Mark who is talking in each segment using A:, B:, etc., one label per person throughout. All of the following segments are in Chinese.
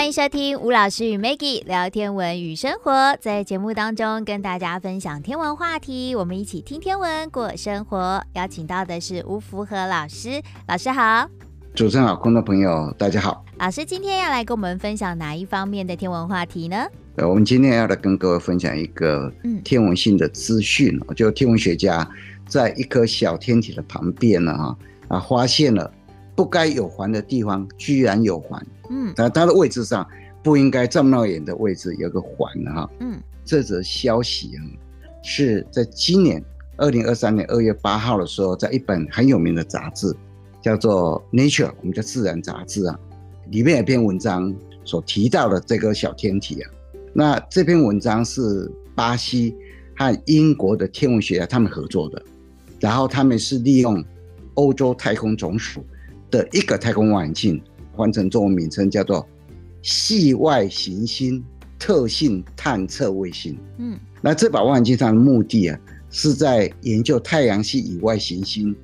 A: 欢迎收听吴老师与 Maggie 聊天文与生活，在节目当中跟大家分享天文话题，我们一起听天文过生活。邀请到的是吴福和老师，老师好。
B: 主持人好，观众朋友大家好。
A: 老师今天要来跟我们分享哪一方面的天文话题呢？
B: 呃，我们今天要来跟各位分享一个天文性的资讯，嗯，就天文学家在一颗小天体的旁边呢，哈啊，发现了不该有环的地方居然有环，嗯，那它的位置上不应该这么远的位置有个环呢，哈，嗯，这则消息啊是在今年二零二三年二月八号的时候，在一本很有名的杂志。叫做《Nature》，我们叫《自然》杂志啊，里面有一篇文章所提到的这个小天体啊，那这篇文章是巴西和英国的天文学家他们合作的，然后他们是利用欧洲太空总署的一个太空望远镜，换成中文名称叫做“系外行星特性探测卫星”。嗯，那这把望远镜上的目的啊，是在研究太阳系以外行星。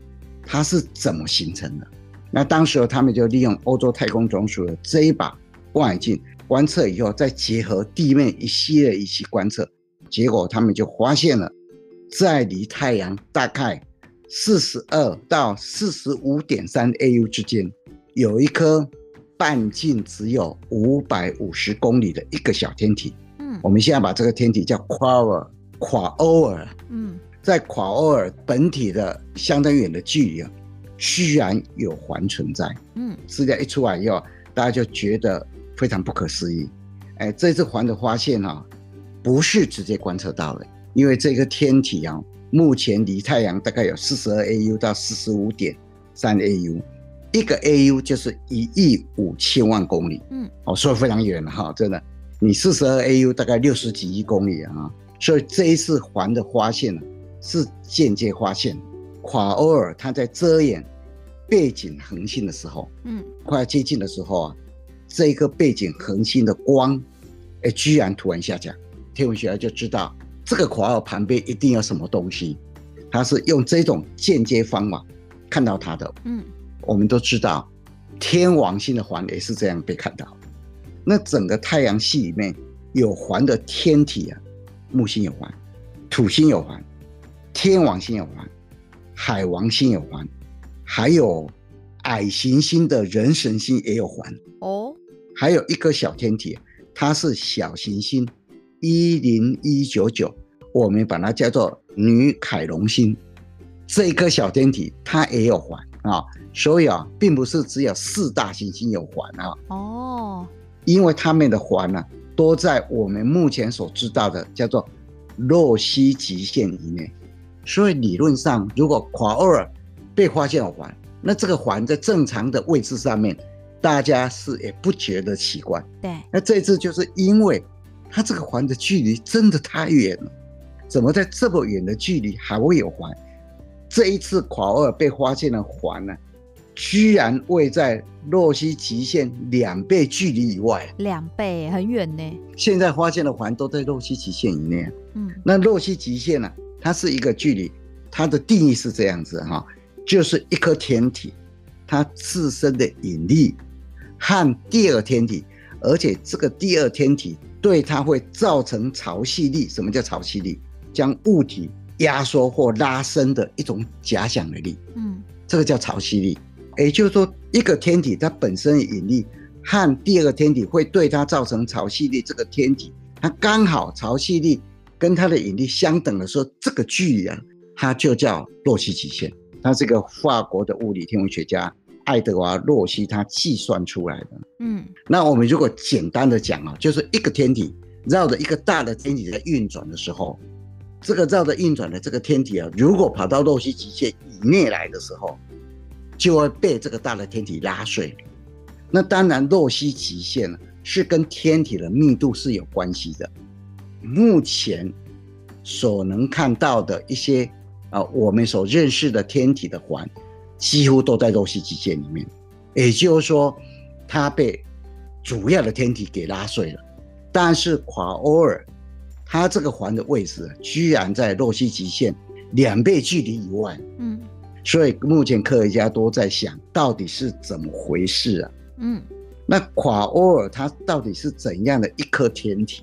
B: 它是怎么形成的？那当时他们就利用欧洲太空总署的这一把望远镜观测以后，再结合地面一系列仪器观测，结果他们就发现了，在离太阳大概四十二到四十五点三 AU 之间，有一颗半径只有五百五十公里的一个小天体。嗯，我们现在把这个天体叫夸尔，夸欧尔。嗯。在夸欧尔本体的相当远的距离啊，居然有环存在。嗯，资料一出来以后，大家就觉得非常不可思议。哎，这次环的发现啊，不是直接观测到的，因为这个天体啊，目前离太阳大概有四十二 AU 到四十五点三 AU，一个 AU 就是一亿五千万公里。嗯，哦，所以非常远了哈，真的，你四十二 AU 大概六十几亿公里啊，所以这一次环的发现呢。是间接发现，夸欧尔它在遮掩背景恒星的时候，嗯，快要接近的时候啊，这一个背景恒星的光，哎，居然突然下降，天文学家就知道这个夸欧尔旁边一定有什么东西，他是用这种间接方法看到它的，嗯，我们都知道天王星的环也是这样被看到，那整个太阳系里面有环的天体啊，木星有环，土星有环。天王星有环，海王星有环，还有矮行星的人神星也有环哦。还有一颗小天体，它是小行星一零一九九，我们把它叫做女凯龙星。这一颗小天体它也有环啊，所以啊，并不是只有四大行星有环啊。哦，因为它们的环呢，都在我们目前所知道的叫做洛希极限以内。所以理论上，如果夸欧尔被发现有环，那这个环在正常的位置上面，大家是也不觉得奇怪。对，那这次就是因为它这个环的距离真的太远了，怎么在这么远的距离还会有环？这一次夸欧尔被发现的环呢，居然位在洛希极限两倍距离以外，
A: 两倍很远呢。
B: 现在发现的环都在洛希极限以内。嗯，那洛希极限呢？它是一个距离，它的定义是这样子哈，就是一颗天体，它自身的引力和第二天体，而且这个第二天体对它会造成潮汐力。什么叫潮汐力？将物体压缩或拉伸的一种假想的力。嗯，这个叫潮汐力。也就是说，一个天体它本身的引力和第二个天体会对它造成潮汐力，这个天体它刚好潮汐力。跟它的引力相等的时候，这个距离啊，它就叫洛希极限。他是一个法国的物理天文学家爱德华洛希他计算出来的。嗯，那我们如果简单的讲啊，就是一个天体绕着一个大的天体在运转的时候，这个绕着运转的这个天体啊，如果跑到洛希极限以内来的时候，就会被这个大的天体拉碎。那当然，洛希极限呢，是跟天体的密度是有关系的。目前所能看到的一些啊，我们所认识的天体的环，几乎都在洛希极限里面。也就是说，它被主要的天体给拉碎了。但是夸欧尔，它这个环的位置居然在洛希极限两倍距离以外。嗯，所以目前科学家都在想，到底是怎么回事啊？嗯，那夸欧尔它到底是怎样的一颗天体？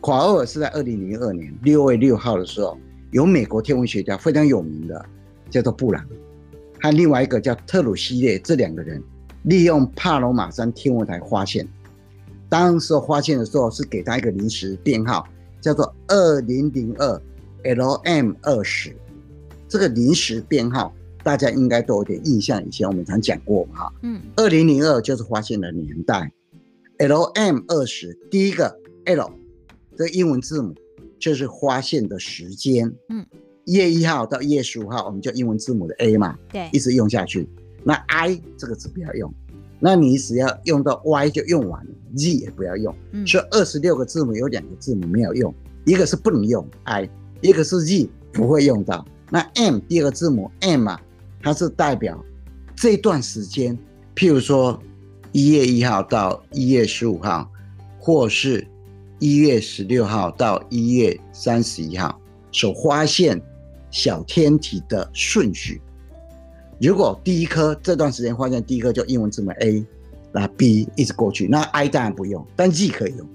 B: 夸欧尔是在二零零二年六月六号的时候，有美国天文学家非常有名的叫做布朗，和另外一个叫特鲁西列，这两个人利用帕罗马山天文台发现。当时发现的时候是给他一个临时编号，叫做二零零二 LM 二十。这个临时编号大家应该都有点印象，以前我们常讲过嘛哈。嗯，二零零二就是发现的年代，LM 二十第一个 L 这个英文字母就是发现的时间。嗯，一月一号到一月十五号，我们就英文字母的 A 嘛，对，一直用下去。那 I 这个字不要用。那你只要用到 Y 就用完了，Z 也不要用。嗯，所以二十六个字母有两个字母没有用，一个是不能用 I，一个是 Z 不会用到。那 M 第二个字母 M 啊，它是代表这段时间，譬如说一月一号到一月十五号，或是一月十六号到一月三十一号所发现小天体的顺序。如果第一颗这段时间发现第一颗就英文字母 A，那 B 一直过去，那 I 当然不用，但 Z 可以用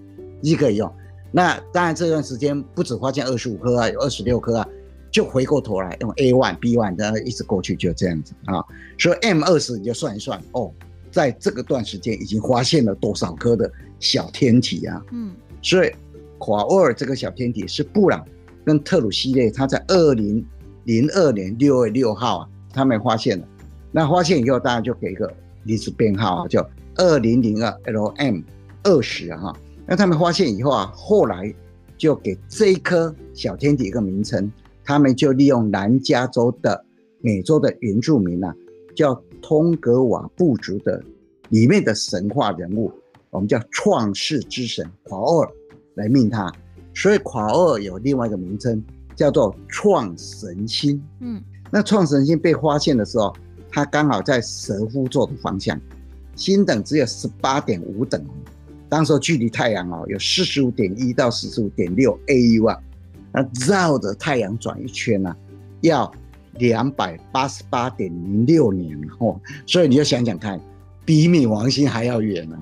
B: ，Z 可以用。那当然这段时间不止发现二十五颗啊，有二十六颗啊，就回过头来用 A one、B one，然后一直过去就这样子啊。所以 M 二十你就算一算哦，在这个段时间已经发现了多少颗的小天体啊？嗯，所以夸沃尔这个小天体是布朗跟特鲁系列他在二零零二年六月六号啊。他们发现了，那发现以后，大家就给一个临时编号啊，叫二零零二 LM 二十哈。那他们发现以后啊，后来就给这一颗小天体一个名称，他们就利用南加州的美洲的原住民啊，叫通格瓦部族的里面的神话人物，我们叫创世之神华尔来命它，所以夸二有另外一个名称叫做创神星。嗯。那创神星被发现的时候，它刚好在蛇夫座的方向，星等只有十八点五等，当时距离太阳哦有四十五点一到四十五点六 AU 啊，那绕着太阳转一圈呢，要两百八十八点零六年哦，所以你就想想看，比冥王星还要远呢，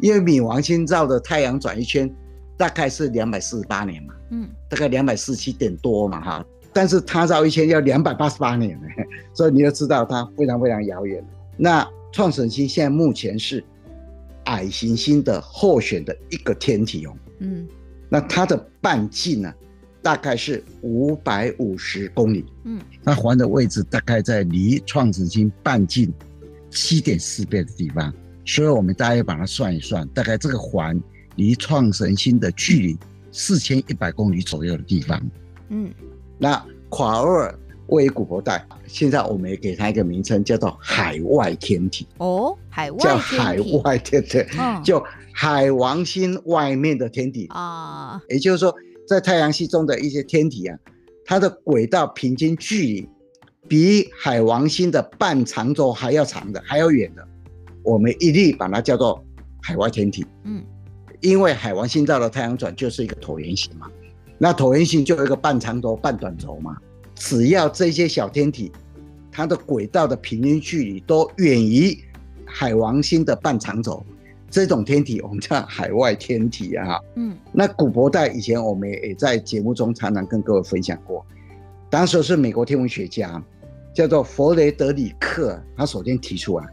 B: 因为冥王星绕着太阳转一圈大概是两百四十八年嘛，嗯，大概两百四十七点多嘛哈。但是它绕一圈要两百八十八年，所以你要知道它非常非常遥远。那创神星现在目前是矮行星的候选的一个天体哦。嗯，那它的半径呢，大概是五百五十公里。嗯，它环的位置大概在离创神星半径七点四倍的地方，所以我们大家要把它算一算，大概这个环离创神星的距离四千一百公里左右的地方。嗯。那夸欧尔位于古柏带，现在我们也给它一个名称，叫做海外天体。哦，海外叫海外天体，嗯、就海王星外面的天体啊。也就是说，在太阳系中的一些天体啊，它的轨道平均距离比海王星的半长轴还要长的，还要远的，我们一律把它叫做海外天体。嗯，因为海王星绕了太阳转，就是一个椭圆形嘛。那椭圆形就有一个半长轴、半短轴嘛。只要这些小天体，它的轨道的平均距离都远于海王星的半长轴，这种天体我们叫海外天体啊。嗯，那古柏带以前我们也在节目中常常跟各位分享过，当时是美国天文学家叫做弗雷德里克，他首先提出来，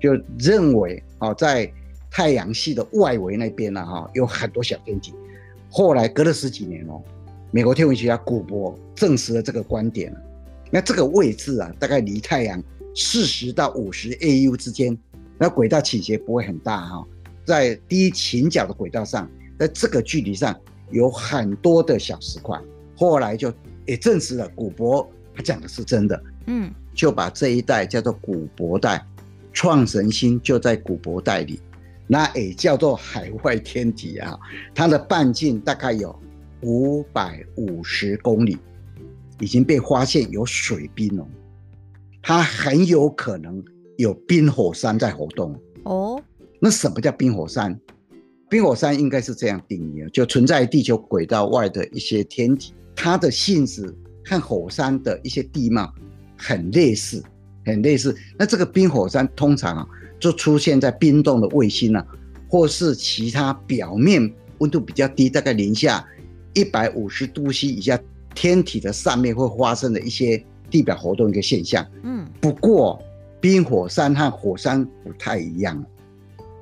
B: 就认为哦，在太阳系的外围那边呢，哈，有很多小天体。后来隔了十几年哦，美国天文学家古柏证实了这个观点。那这个位置啊，大概离太阳四十到五十 AU 之间，那轨道倾斜不会很大哈，在低倾角的轨道上，在这个距离上有很多的小石块。后来就也证实了古柏他讲的是真的，嗯，就把这一带叫做古柏带，创神星就在古柏带里。那也叫做海外天体啊，它的半径大概有五百五十公里，已经被发现有水冰哦，它很有可能有冰火山在活动哦。那什么叫冰火山？冰火山应该是这样定义啊，就存在地球轨道外的一些天体，它的性质和火山的一些地貌很类似，很类似。那这个冰火山通常啊，就出现在冰冻的卫星啊，或是其他表面温度比较低，大概零下一百五十度 C 以下天体的上面会发生的一些地表活动一个现象。嗯，不过冰火山和火山不太一样。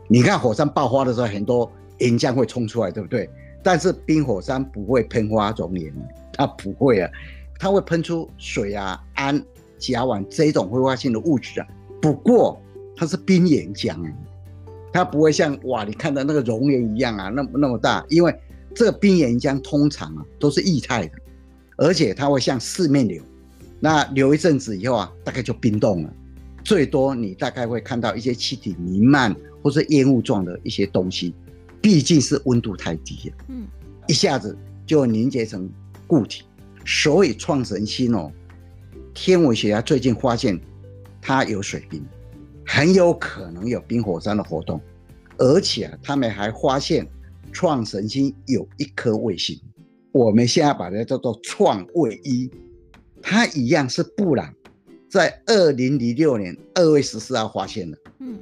B: 你看火山爆发的时候，很多岩浆会冲出来，对不对？但是冰火山不会喷发熔岩，它不会啊，它会喷出水啊、氨、甲烷这种挥发性的物质啊。不过它是冰岩浆，它不会像哇，你看到那个熔岩一样啊，那么那么大。因为这个冰岩浆通常啊都是液态的，而且它会向四面流。那流一阵子以后啊，大概就冰冻了。最多你大概会看到一些气体弥漫或是烟雾状的一些东西。毕竟是温度太低了，嗯，一下子就凝结成固体，所以创神星哦，天文学家最近发现它有水冰，很有可能有冰火山的活动，而且啊，他们还发现创神星有一颗卫星，我们现在把它叫做创卫一，它一样是布朗在二零零六年二月十四号发现的，嗯，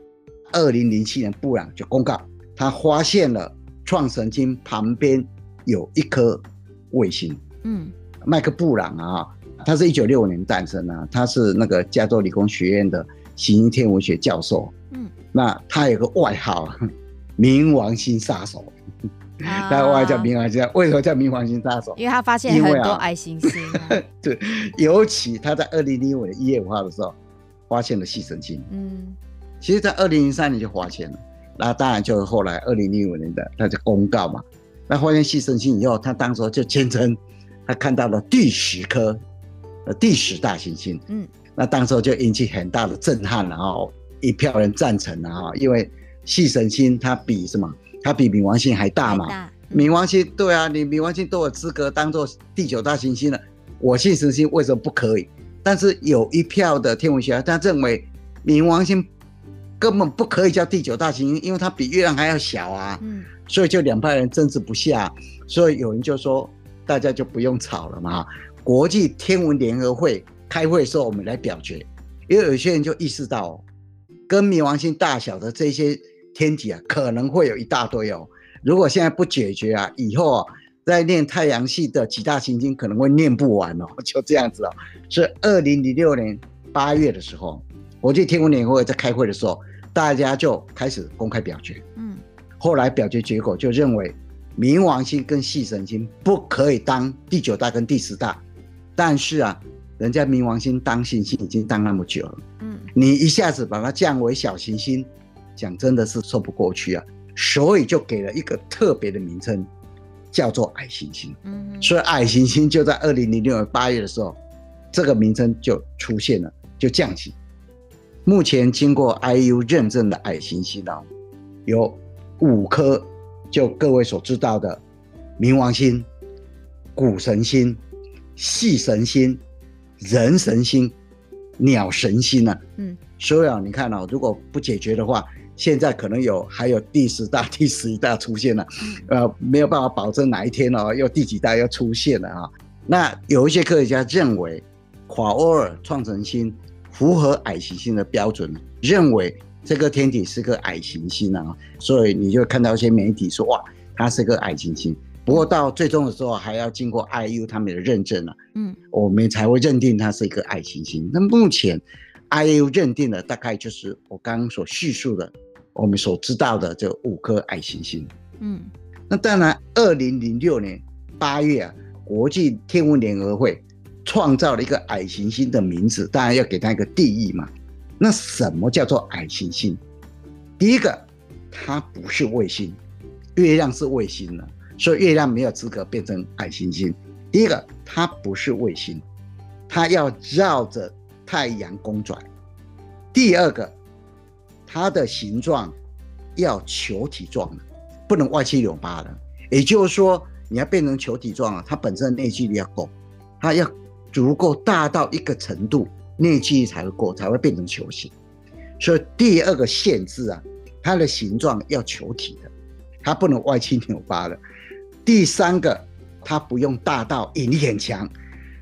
B: 二零零七年布朗就公告。他发现了创神星旁边有一颗卫星。嗯，麦克布朗啊，他是一九六五年诞生啊，他是那个加州理工学院的行星天文学教授。嗯，那他有个外号“冥王星杀手”，他外号叫冥王星。为什么叫冥王星杀手？
A: 因为他发现很多矮行星。
B: 对，尤其他在二零零五年一月五号的时候发现了细神星。嗯，其实，在二零零三年就发现了。那当然就是后来二零零五年的他就公告嘛。那发现细神星以后，他当时就坚称他看到了第十颗呃第十大行星。嗯，那当时就引起很大的震撼了哈，一票人赞成了哈，因为系神星它比什么？它比冥王星还大嘛。冥王星对啊，你冥王星都有资格当做第九大行星了，我系神星为什么不可以？但是有一票的天文学家他认为冥王星。根本不可以叫第九大行星，因为它比月亮还要小啊。嗯，所以就两派人争执不下，所以有人就说，大家就不用吵了嘛。国际天文联合会开会的时候，我们来表决。因为有些人就意识到，跟冥王星大小的这些天体啊，可能会有一大堆哦。如果现在不解决啊，以后啊，在念太阳系的几大行星可能会念不完哦。就这样子哦。是二零零六年八月的时候，国际天文联合会在开会的时候。大家就开始公开表决，嗯，后来表决结果就认为，冥王星跟系神星不可以当第九大跟第十大，但是啊，人家冥王星当行星已经当那么久了，嗯，你一下子把它降为小行星，讲真的是说不过去啊，所以就给了一个特别的名称，叫做矮行星，嗯，所以矮行星就在二零零六年八月的时候，这个名称就出现了，就降级。目前经过 IAU 认证的矮行星呢，有五颗，就各位所知道的冥王星、谷神星、细神星、人神星、鸟神星呢。嗯，所以啊，你看啊，如果不解决的话，现在可能有还有第十大、第十一大出现了，呃，没有办法保证哪一天哦，又第几大要出现了啊。那有一些科学家认为，夸欧尔创神星。符合矮行星的标准，认为这个天体是个矮行星啊，所以你就看到一些媒体说哇，它是个矮行星。不过到最终的时候，还要经过 IAU 他们的认证了，嗯，我们才会认定它是一个矮行星。那目前 IAU 认定的大概就是我刚刚所叙述的，我们所知道的这五颗矮行星。嗯，那当然，二零零六年八月啊，国际天文联合会。创造了一个矮行星的名字，当然要给它一个定义嘛。那什么叫做矮行星？第一个，它不是卫星，月亮是卫星了，所以月亮没有资格变成矮行星。第一个，它不是卫星，它要绕着太阳公转。第二个，它的形状要球体状的，不能歪七扭八的。也就是说，你要变成球体状啊，它本身的内积力要够，它要。足够大到一个程度，内积力才会够，才会变成球形。所以第二个限制啊，它的形状要球体的，它不能歪七扭八的。第三个，它不用大到引力很强，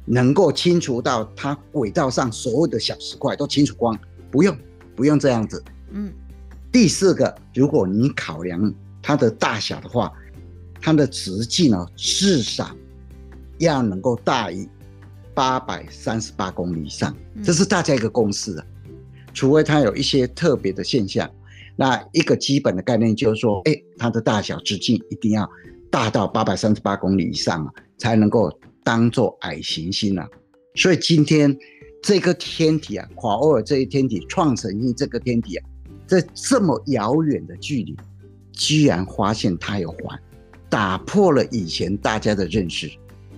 B: 能够清除到它轨道上所有的小石块都清除光，不用不用这样子。嗯，第四个，如果你考量它的大小的话，它的直径呢至少要能够大于八百三十八公里以上，这是大家一个共识啊。除非它有一些特别的现象，那一个基本的概念就是说，哎，它的大小直径一定要大到八百三十八公里以上啊，才能够。当做矮行星啊，所以今天这个天体啊，夸欧尔这一天体，创神星这个天体啊，在这么遥远的距离，居然发现它有环，打破了以前大家的认识。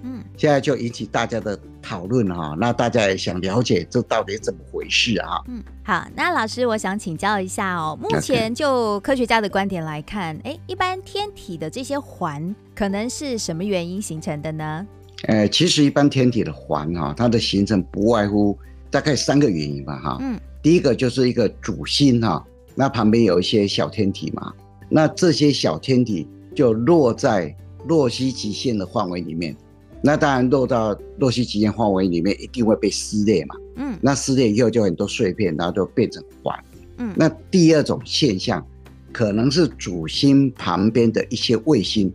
B: 嗯，现在就引起大家的讨论哈。那大家也想了解这到底怎么回事啊？
A: 嗯，好，那老师，我想请教一下哦。目前就科学家的观点来看，哎一般天体的这些环可能是什么原因形成的呢？
B: 呃，其实一般天体的环哈，它的形成不外乎大概三个原因吧哈。嗯。第一个就是一个主星哈，那旁边有一些小天体嘛，那这些小天体就落在洛希极限的范围里面，那当然落到洛希极限范围里面一定会被撕裂嘛。嗯。那撕裂以后就很多碎片，然后就变成环。嗯。那第二种现象，可能是主星旁边的一些卫星，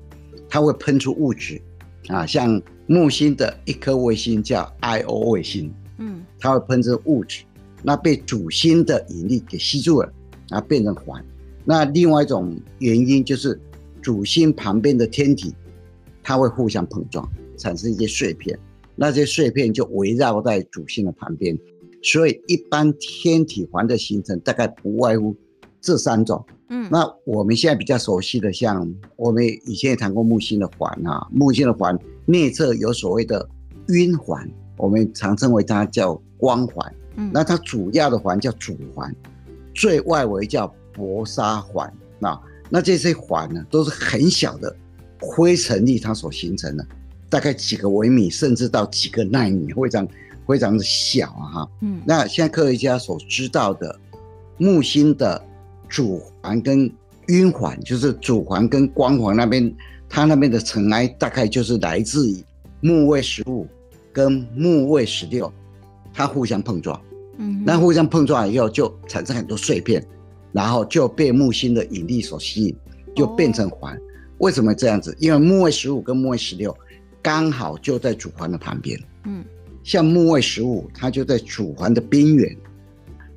B: 它会喷出物质。啊，像木星的一颗卫星叫 Io 卫星，嗯，它会喷出物质，那被主星的引力给吸住了，然后变成环。那另外一种原因就是主星旁边的天体，它会互相碰撞，产生一些碎片，那些碎片就围绕在主星的旁边，所以一般天体环的形成大概不外乎这三种。嗯，那我们现在比较熟悉的，像我们以前也谈过木星的环啊，木星的环内侧有所谓的晕环，我们常称为它叫光环。嗯，那它主要的环叫主环，最外围叫薄纱环。那那这些环呢，都是很小的灰尘粒它所形成的，大概几个微米，甚至到几个纳米，非常非常的小啊哈。嗯，那现在科学家所知道的木星的。主环跟晕环，就是主环跟光环那边，它那边的尘埃大概就是来自于木卫十五跟木卫十六，它互相碰撞，嗯，那互相碰撞以后就产生很多碎片，然后就被木星的引力所吸引，就变成环。哦、为什么这样子？因为木卫十五跟木卫十六刚好就在主环的旁边，嗯，像木卫十五，它就在主环的边缘，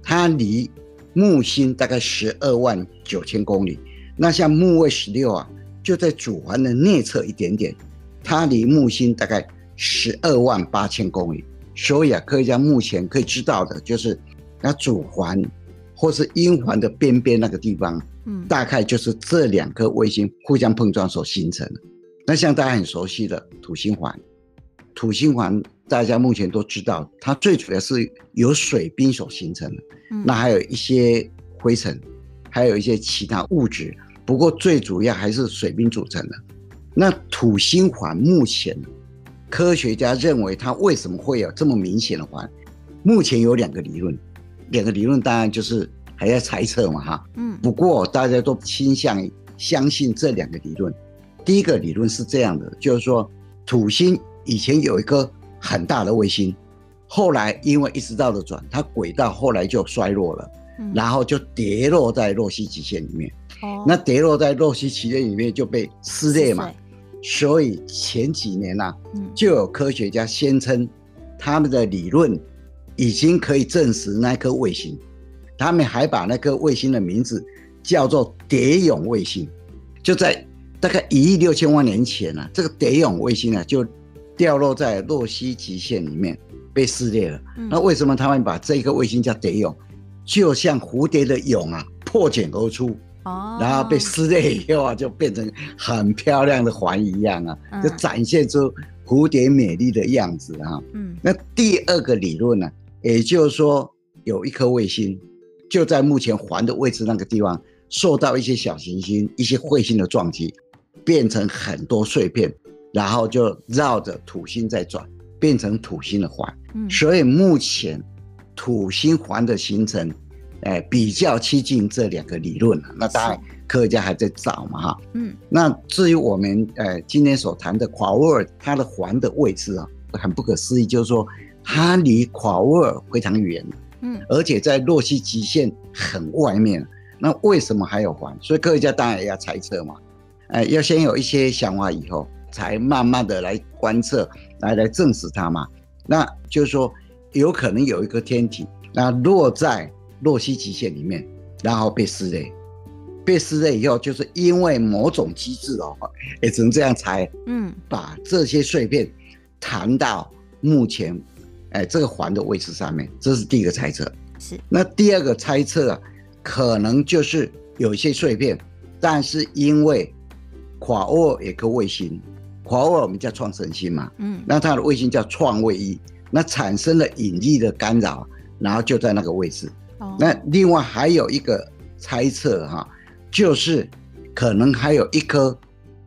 B: 它离。木星大概十二万九千公里，那像木卫十六啊，就在主环的内侧一点点，它离木星大概十二万八千公里。所以啊，科学家目前可以知道的就是，那主环或是阴环的边边那个地方，嗯，大概就是这两颗卫星互相碰撞所形成的。那像大家很熟悉的土星环，土星环。大家目前都知道，它最主要是由水冰所形成的，嗯、那还有一些灰尘，还有一些其他物质，不过最主要还是水冰组成的。那土星环目前，科学家认为它为什么会有这么明显的环？目前有两个理论，两个理论当然就是还在猜测嘛，哈，嗯，不过大家都倾向于相信这两个理论。第一个理论是这样的，就是说土星以前有一颗。很大的卫星，后来因为一直绕着转，它轨道后来就衰落了，嗯、然后就跌落在洛希极限里面。哦、那跌落在洛希极限里面就被撕裂嘛。所以前几年呐、啊，嗯、就有科学家宣称，他们的理论已经可以证实那颗卫星。他们还把那颗卫星的名字叫做蝶泳卫星。就在大概一亿六千万年前呢、啊，这个蝶泳卫星呢、啊、就。掉落在洛希极限里面被撕裂了。嗯、那为什么他们把这个卫星叫蝶泳？就像蝴蝶的蛹啊，破茧而出，哦、然后被撕裂以后啊，就变成很漂亮的环一样啊，嗯、就展现出蝴蝶美丽的样子啊。嗯，那第二个理论呢、啊，也就是说有一颗卫星就在目前环的位置那个地方，受到一些小行星、一些彗星的撞击，变成很多碎片。然后就绕着土星在转，变成土星的环。嗯，所以目前土星环的形成，哎，比较接近这两个理论了。那当然，科学家还在找嘛，哈。嗯。那至于我们呃今天所谈的夸沃尔它的环的位置啊，很不可思议，就是说它离夸沃尔非常远，嗯，而且在洛希极限很外面，那为什么还有环？所以科学家当然也要猜测嘛，哎，要先有一些想法，以后才慢慢的来观测，来来证实它嘛。那就是说，有可能有一个天体，那落在洛希极限里面，然后被撕裂。被撕裂以后，就是因为某种机制哦，也只能这样才。嗯，把这些碎片弹到目前哎这个环的位置上面，这是第一个猜测。是。那第二个猜测啊，可能就是有一些碎片，但是因为夸厄尔有颗卫星，夸厄尔我们叫创神星嘛，嗯，那它的卫星叫创卫一，那产生了引力的干扰，然后就在那个位置。哦。那另外还有一个猜测哈。就是可能还有一颗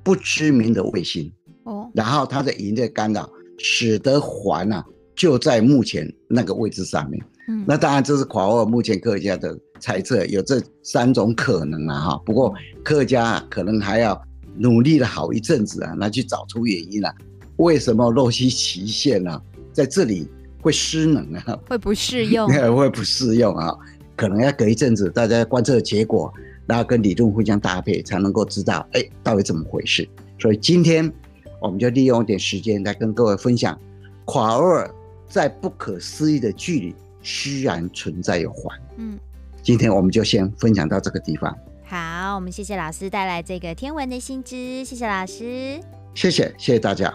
B: 不知名的卫星哦，然后它的引力干扰使得环啊就在目前那个位置上面。嗯，那当然这是夸厄尔目前科学家的猜测，有这三种可能啊哈。不过科学家可能还要努力了好一阵子啊，那去找出原因啊，为什么洛希极限呢在这里会失能啊？
A: 会不适用？
B: 会不适用啊？可能要隔一阵子大家观测结果。然后跟理论互相搭配，才能够知道，哎，到底怎么回事？所以今天我们就利用一点时间来跟各位分享，夸厄尔在不可思议的距离，居然存在有环。嗯，今天我们就先分享到这个地方。
A: 好，我们谢谢老师带来这个天文的新知，谢谢老师，
B: 谢谢谢谢大家。